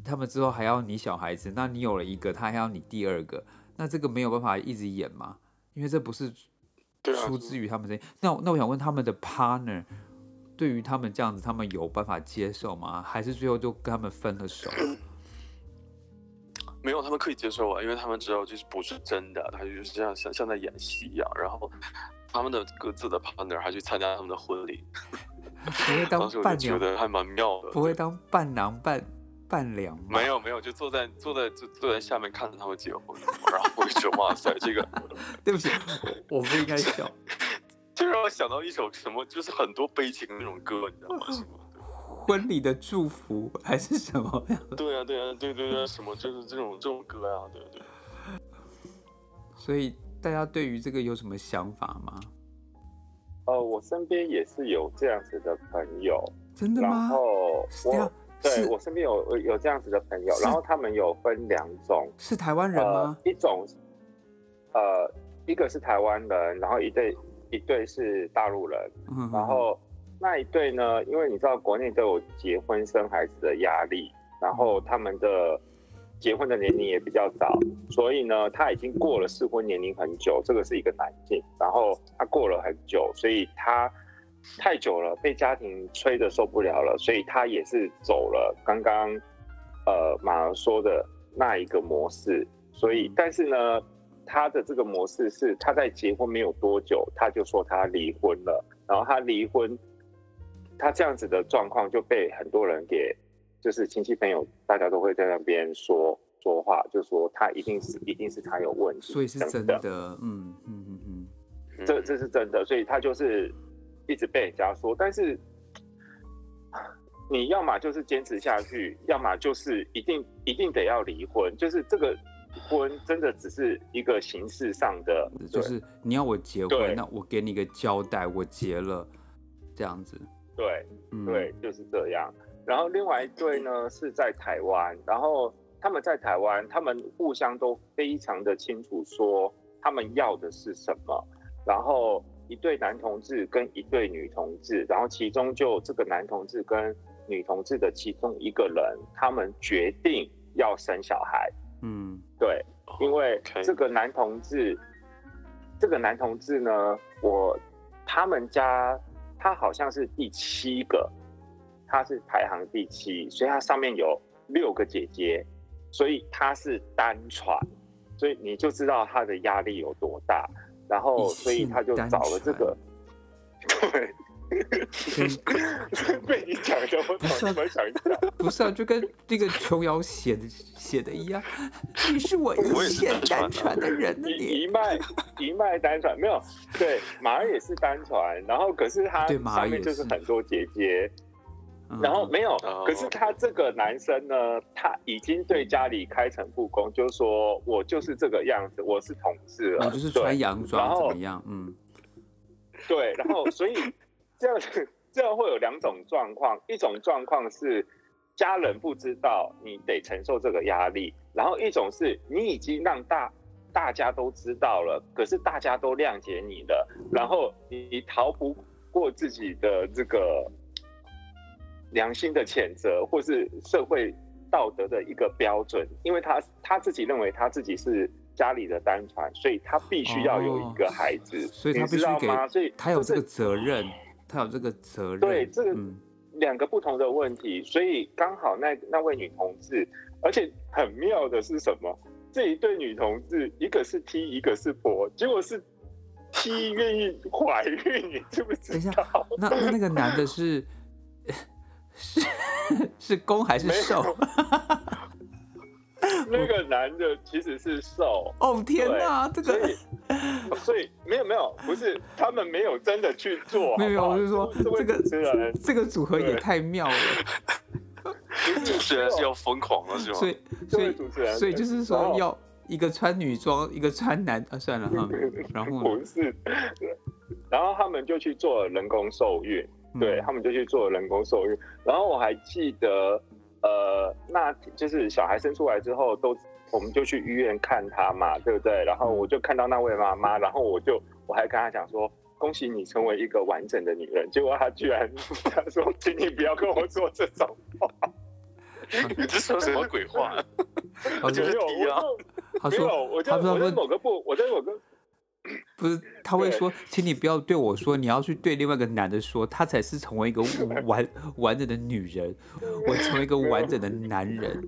他们之后还要你小孩子，那你有了一个，他还要你第二个，那这个没有办法一直演吗？因为这不是出自于他们这。那那我想问他们的 partner。对于他们这样子，他们有办法接受吗？还是最后就跟他们分了手？没有，他们可以接受啊，因为他们知道就是不是真的，他就是像像像在演戏一样。然后他们的各自的 partner 还去参加他们的婚礼，不会 当伴娘，觉得还蛮妙的。不会当伴郎伴伴娘？没有没有，就坐在坐在坐坐在下面看着他们结婚，然后我就觉得哇塞，这个 对不起，我不应该笑。就让我想到一首什么，就是很多悲情的那种歌，你知道吗？什么婚礼的祝福还是什么？对啊，对啊，对对对，什么就是这种这种歌啊，对对。所以大家对于这个有什么想法吗？呃，我身边也是有这样子的朋友，真的吗？然后我对我身边有有这样子的朋友，然后他们有分两种，是台湾人吗？呃、一种，呃，一个是台湾人，然后一对。一对是大陆人，然后那一对呢，因为你知道国内都有结婚生孩子的压力，然后他们的结婚的年龄也比较早，所以呢，他已经过了适婚年龄很久。这个是一个男性，然后他过了很久，所以他太久了，被家庭催得受不了了，所以他也是走了刚刚呃马儿说的那一个模式。所以，但是呢。他的这个模式是，他在结婚没有多久，他就说他离婚了，然后他离婚，他这样子的状况就被很多人给，就是亲戚朋友，大家都会在那边说说话，就说他一定是一定是他有问题，所以是真的，嗯嗯嗯嗯，这这是真的，所以他就是一直被人家说，但是你要么就是坚持下去，要么就是一定一定得要离婚，就是这个。婚真的只是一个形式上的，就是你要我结婚，那我给你一个交代，我结了，这样子。对，对，就是这样。然后另外一对呢是在台湾，然后他们在台湾，他们互相都非常的清楚说他们要的是什么。然后一对男同志跟一对女同志，然后其中就这个男同志跟女同志的其中一个人，他们决定要生小孩。嗯，对，因为这个男同志，这个男同志呢，我他们家他好像是第七个，他是排行第七，所以他上面有六个姐姐，所以他是单传，所以你就知道他的压力有多大，然后所以他就找了这个，对。被你讲的，我怎么想一下？不是啊，就跟那个琼瑶写的写的一样，你是我一线单传的人，一脉一脉单传没有？对，马儿也是单传，然后可是他上面就是很多姐姐，然后没有，可是他这个男生呢，他已经对家里开诚布公，就是说我就是这个样子，我是同志了，我就是穿洋装怎么样？嗯，对，然后所以。这样这样会有两种状况，一种状况是家人不知道你得承受这个压力，然后一种是你已经让大大家都知道了，可是大家都谅解你了，然后你你逃不过自己的这个良心的谴责，或是社会道德的一个标准，因为他他自己认为他自己是家里的单传，所以他必须要有一个孩子，哦、所以他必须给，所以他有这个责任，他有这个责任。对，这个嗯。两个不同的问题，所以刚好那那位女同志，而且很妙的是什么？这一对女同志，一个是 T，一个是婆，结果是 T 愿意怀孕，你知不知道？等一下，那那那个男的是 是是攻还是受？那个男的其实是瘦。哦天哪，这个所以，没有没有，不是他们没有真的去做。没有，好好我是说这个这个组合也太妙了。主持人是要疯狂了是吗？所以所以主持人所以就是说要一个穿女装，一个穿男啊，算了哈。然后不是，然后他们就去做人工受孕，对他们就去做人工受孕。然后我还记得。呃，那就是小孩生出来之后，都我们就去医院看他嘛，对不对？然后我就看到那位妈妈，然后我就我还跟她讲说，恭喜你成为一个完整的女人。结果她居然她说，请你不要跟我说这种话，你这说什么鬼话？我就没有，没有，我就我在某个部，我在某个。不是，他会说，请你不要对我说，你要去对另外一个男的说，他才是成为一个 完完整的女人，我成为一个完整的男人。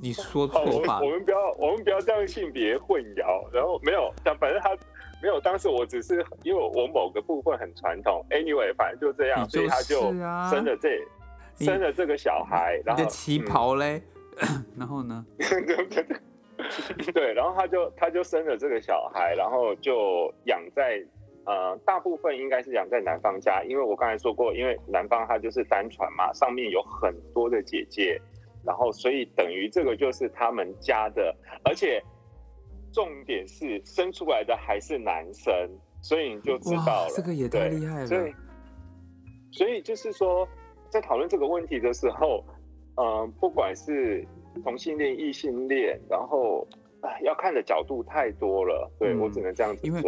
你说错话。我们不要，我们不要这样性别混淆。然后没有，但反正他没有。当时我只是因为我某个部分很传统，anyway，反正就这样，所以他就生了这生了这个小孩。然后你的旗袍嘞？然后呢？对，然后他就他就生了这个小孩，然后就养在呃，大部分应该是养在男方家，因为我刚才说过，因为男方他就是单传嘛，上面有很多的姐姐，然后所以等于这个就是他们家的，而且重点是生出来的还是男生，所以你就知道了，这个也太厉害了。所以，所以就是说，在讨论这个问题的时候，嗯、呃，不管是。同性恋、异性恋，然后要看的角度太多了，对、嗯、我只能这样子做。因为，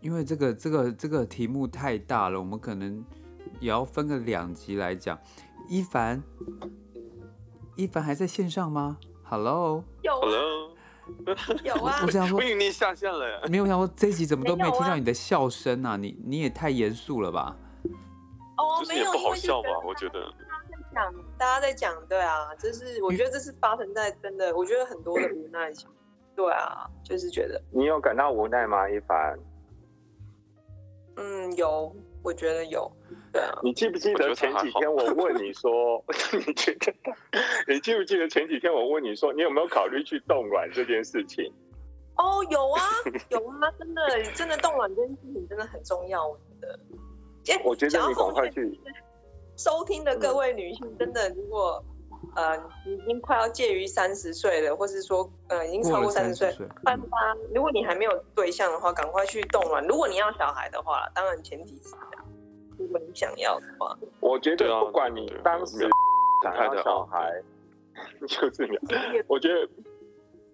因为这个这个这个题目太大了，我们可能也要分个两集来讲。一凡，一凡还在线上吗？Hello，有，Hello，有啊。我想说，你下线了。没有我想说这一集怎么都没听到你的笑声啊？你你也太严肃了吧？哦，就是也不好笑吧？我觉得。讲，大家在讲，对啊，就是我觉得这是发生在真的，我觉得很多的无奈情，对啊，就是觉得你有感到无奈吗，一凡？嗯，有，我觉得有，对啊。你记不记得前几天我问你说，你觉得？你记不记得前几天我问你说，你有没有考虑去冻卵这件事情？哦，有啊，有啊，真的，真的冻卵这件事情真的很重要，我觉得。我觉得你赶快去。收听的各位女性，真的，如果呃已经快要介于三十岁了，或是说呃已经超过三十岁，快八，如果你还没有对象的话，赶快去冻卵。如果你要小孩的话，当然前提是这样。如果你想要的话，我觉得不管你当时想要小孩，就是我觉得。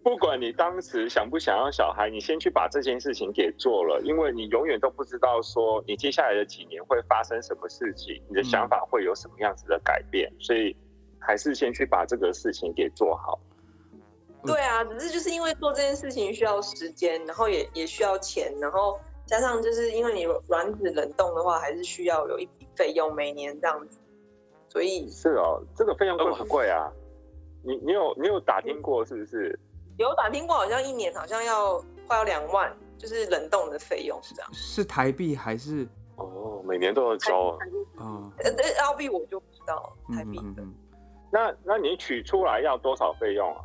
不管你当时想不想要小孩，你先去把这件事情给做了，因为你永远都不知道说你接下来的几年会发生什么事情，你的想法会有什么样子的改变，嗯、所以还是先去把这个事情给做好。对啊，只是就是因为做这件事情需要时间，然后也也需要钱，然后加上就是因为你卵子冷冻的话，还是需要有一笔费用，每年这样子，所以是哦，这个费用会很贵啊。你你有你有打听过是不是？有打听过，好像一年好像要快要两万，就是冷冻的费用是这样。是台币还是？哦，每年都要交啊。嗯，呃，澳币我就不知道台币的。嗯、那那你取出来要多少费用啊？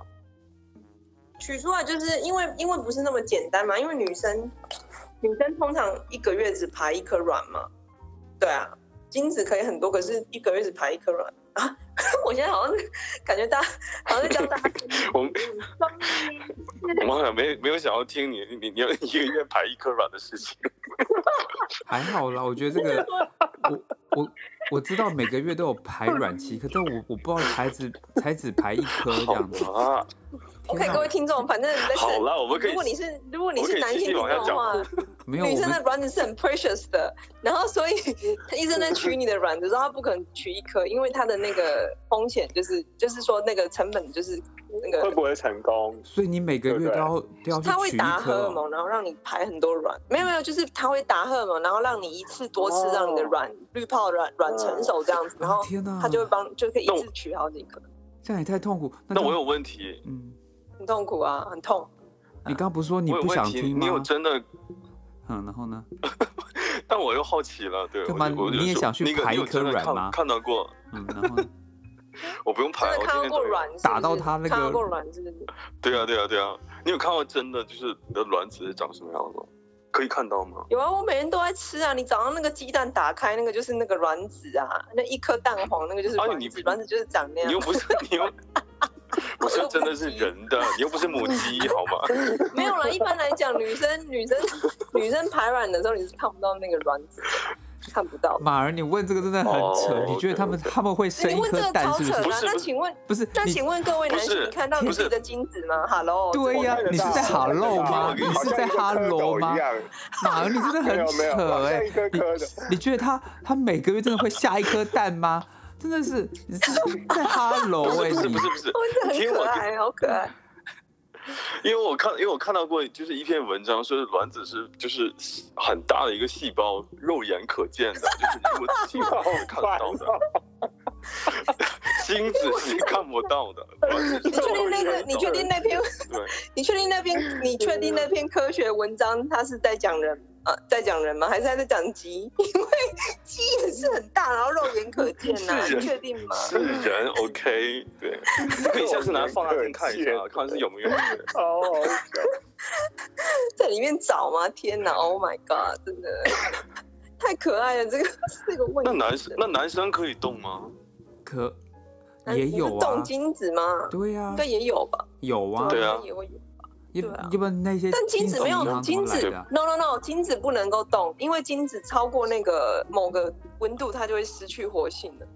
取出来就是因为因为不是那么简单嘛，因为女生女生通常一个月只排一颗卵嘛。对啊，精子可以很多，可是一个月只排一颗卵。啊，我现在好像感觉大家好像在教大家。我们我们好像没没有想要听你你你要一个月排一颗卵的事情。还好啦，我觉得这个我我我知道每个月都有排卵期，可是我我不知道才只才只排一颗这样子。啊，OK，各位听众，反正好了，我们可以。如果你是如果你是男性听众的话，没有女生的卵子是很 precious 的，然后所以医生在取你的卵子的时候，他不可能取一颗，因为他的那个风险就是就是说那个成本就是那个会不会成功？所以你每个月都要都要去他会打荷尔哦。蒙，然后让你排很多卵。没有没有，就是他会打荷尔蒙，然后让你一次多次让你的卵滤泡卵卵成熟这样子，然后啊天哪，他就会帮就可以一次取好几颗，这样也太痛苦。那那我有问题，嗯，很痛苦啊，很痛。你刚刚不是说你不想听你有？真的？嗯，然后呢？但我又好奇了，对，干嘛我你也想去排一颗卵吗看到过？嗯，然后呢我不用排，我看。过卵是是打到他那个看到过卵是不是？对啊，对啊，对啊，你有看到真的就是你的卵子是长什么样子吗？可以看到吗？有啊，我每天都在吃啊。你早上那个鸡蛋打开，那个就是那个卵子啊，那一颗蛋黄那个就是哎你卵子，卵子就是长那样。你又不是你又 不是真的是人的，你又不是母鸡，好吗？没有啦，一般来讲，女生女生女生排卵的时候，你是看不到那个卵子的，看不到。马儿，你问这个真的很扯。哦你觉得他们他们会生一颗蛋是不是那请问，不是，那请问各位男性，你看到你是自己的精子吗？Hello，对呀你是在我看得 Hello 吗你是在好像一个 Hello 吗马儿，你真的很扯哎、你你觉得他他每个月真的会下一颗蛋吗？真的是你是在 Hello 哎、不是你不是不是，哦，这你听我很可爱，好可爱。因为我看，因为我看到过，就是一篇文章说卵子是就是很大的一个细胞，肉眼可见的，就是如果细胞 是看得到的，精子是看不到的。你确定那个？你确定那篇？对，你确定那篇？你确定那篇科学文章它是在讲人？呃，在讲人吗？还是在讲鸡？因为鸡也是很大，然后肉眼可见呐、啊，你确定吗？是人 OK，对，可以下次拿放大镜看一下，看是有没有。哦，在里面找吗？天哪！Oh my god！真的太可爱了，这个这个问题。那男生那男生可以动吗？可也有啊动，精子吗？对呀、应该也有吧？有啊，对啊也会有。要对啊要不然那些但金子没有银行精子，no no no，金子不能够动，因为金子超过那个某个温度，它就会失去活性的。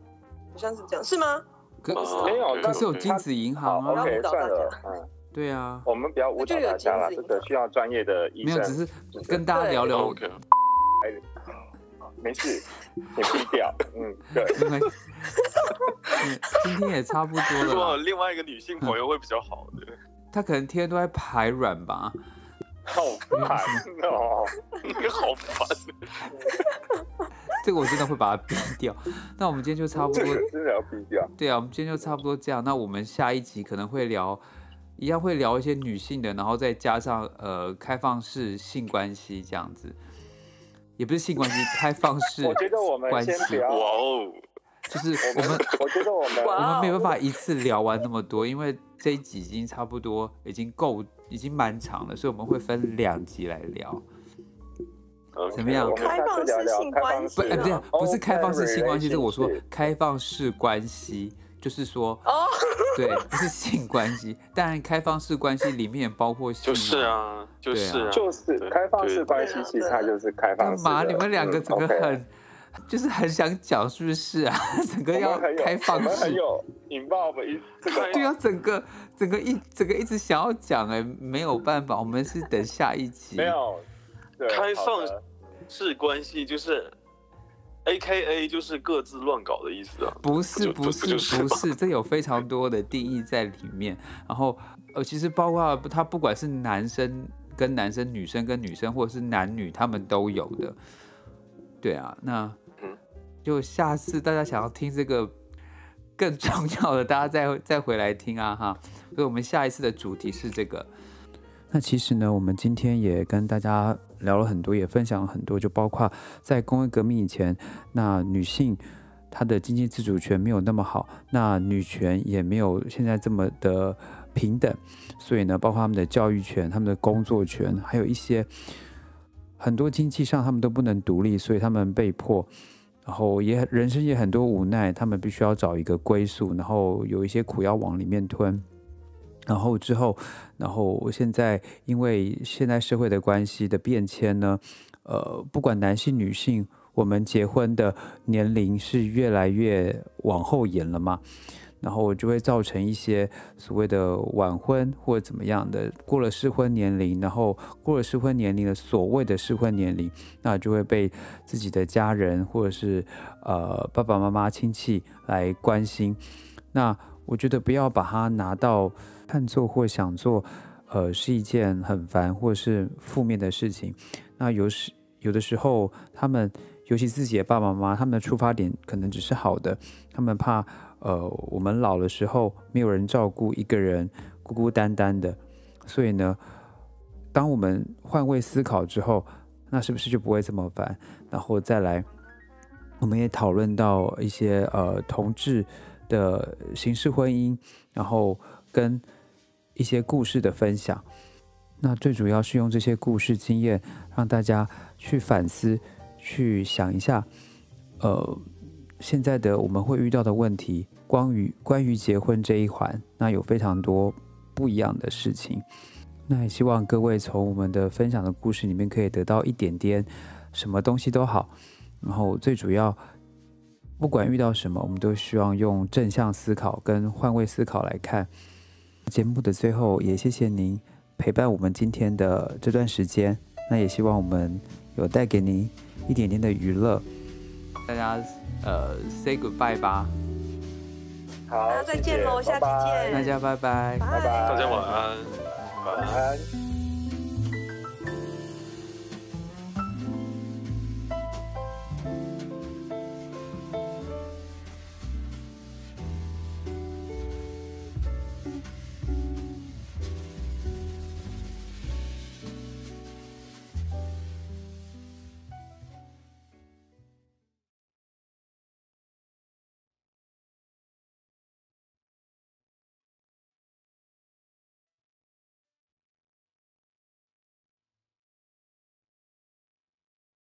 好像是这样，是吗？可哦没有，可是有金子银行啊，，OK，算了，嗯，对啊，我们不要误导大家了，这个需要专业的医生没有，只。是跟大家聊聊，OK，没事，你低调，嗯，对。因为嗯今天也差不多了啦，另外一个女性朋友会比较好，对。他可能天天都在排卵吧，好烦哦！你好烦。这个我真的会把它逼掉。那我们今天就差不多这，个真的要逼掉。对啊，我们今天就差不多这样。那我们下一集可能会聊，一样会聊一些女性的，然后再加上呃开放式性关系这样子，也不是性关系，开放式我觉得我们关系，先不要，哇哦，就是我我们。我觉得我们我们没有办法一次聊完那么多，因为这一集已经差不多，已经够，已经蛮长了，所以我们会分两集来聊。怎么样开放式不，哎，不是，不是开放式性关系，是我说开放式关系，就是说，哦，对，不是性关系。当然，开放式关系里面也包括性、就是，啊，就是啊，就是开放式关系，其实它就是开放式。干嘛？你们两个整个嗯，OK 很，就是很想讲，是不是啊？整个要开放我们很式。有 involve 一这个对啊，整个整个一整个一直想要讲哎，没有办法，我们是等下一集。没有对开放式关系，就是，A K A 就是各自乱搞的意思啊。不是不是不是不是，这有非常多的定义在里面。然后呃，其实包括他不管是男生跟男生、女生跟女生，或者是男女，他们都有的。对啊，那嗯就下次大家想要听这个更重要的，大家再再回来听啊哈。所以我们下一次的主题是这个。那其实呢，我们今天也跟大家聊了很多，也分享了很多，就包括在工业革命以前，那女性她的经济自主权没有那么好，那女权也没有现在这么的平等，所以呢，包括他们的教育权、他们的工作权，还有一些很多经济上他们都不能独立，所以他们被迫，然后也人生也很多无奈，他们必须要找一个归宿，然后有一些苦要往里面吞。然后之后，然后我现在因为现在社会的关系的变迁呢，呃，不管男性女性，我们结婚的年龄是越来越往后延了嘛。然后就会造成一些所谓的晚婚或者怎么样的，过了适婚年龄，然后过了适婚年龄的所谓的适婚年龄，那就会被自己的家人或者是呃爸爸妈妈亲戚来关心。那我觉得不要把它拿到看作或想做，呃，是一件很烦或是负面的事情。那有时有的时候，他们尤其自己的爸爸妈妈，他们的出发点可能只是好的，他们怕呃我们老的时候没有人照顾，一个人孤孤单单的。所以呢，当我们换位思考之后，那是不是就不会这么烦？然后再来，我们也讨论到一些呃同志。的形式婚姻，然后跟一些故事的分享，那最主要是用这些故事经验，让大家去反思，去想一下，呃，现在的我们会遇到的问题，关于关于结婚这一环，那有非常多不一样的事情，那也希望各位从我们的分享的故事里面可以得到一点点什么东西都好，然后最主要。不管遇到什么，我们都希望用正向思考跟换位思考来看。节目的最后，也谢谢您陪伴我们今天的这段时间。那也希望我们有带给您一点点的娱乐。大家呃，say goodbye 吧。好，大家再见喽，下次见。大家拜拜，拜拜，大家晚安，晚安。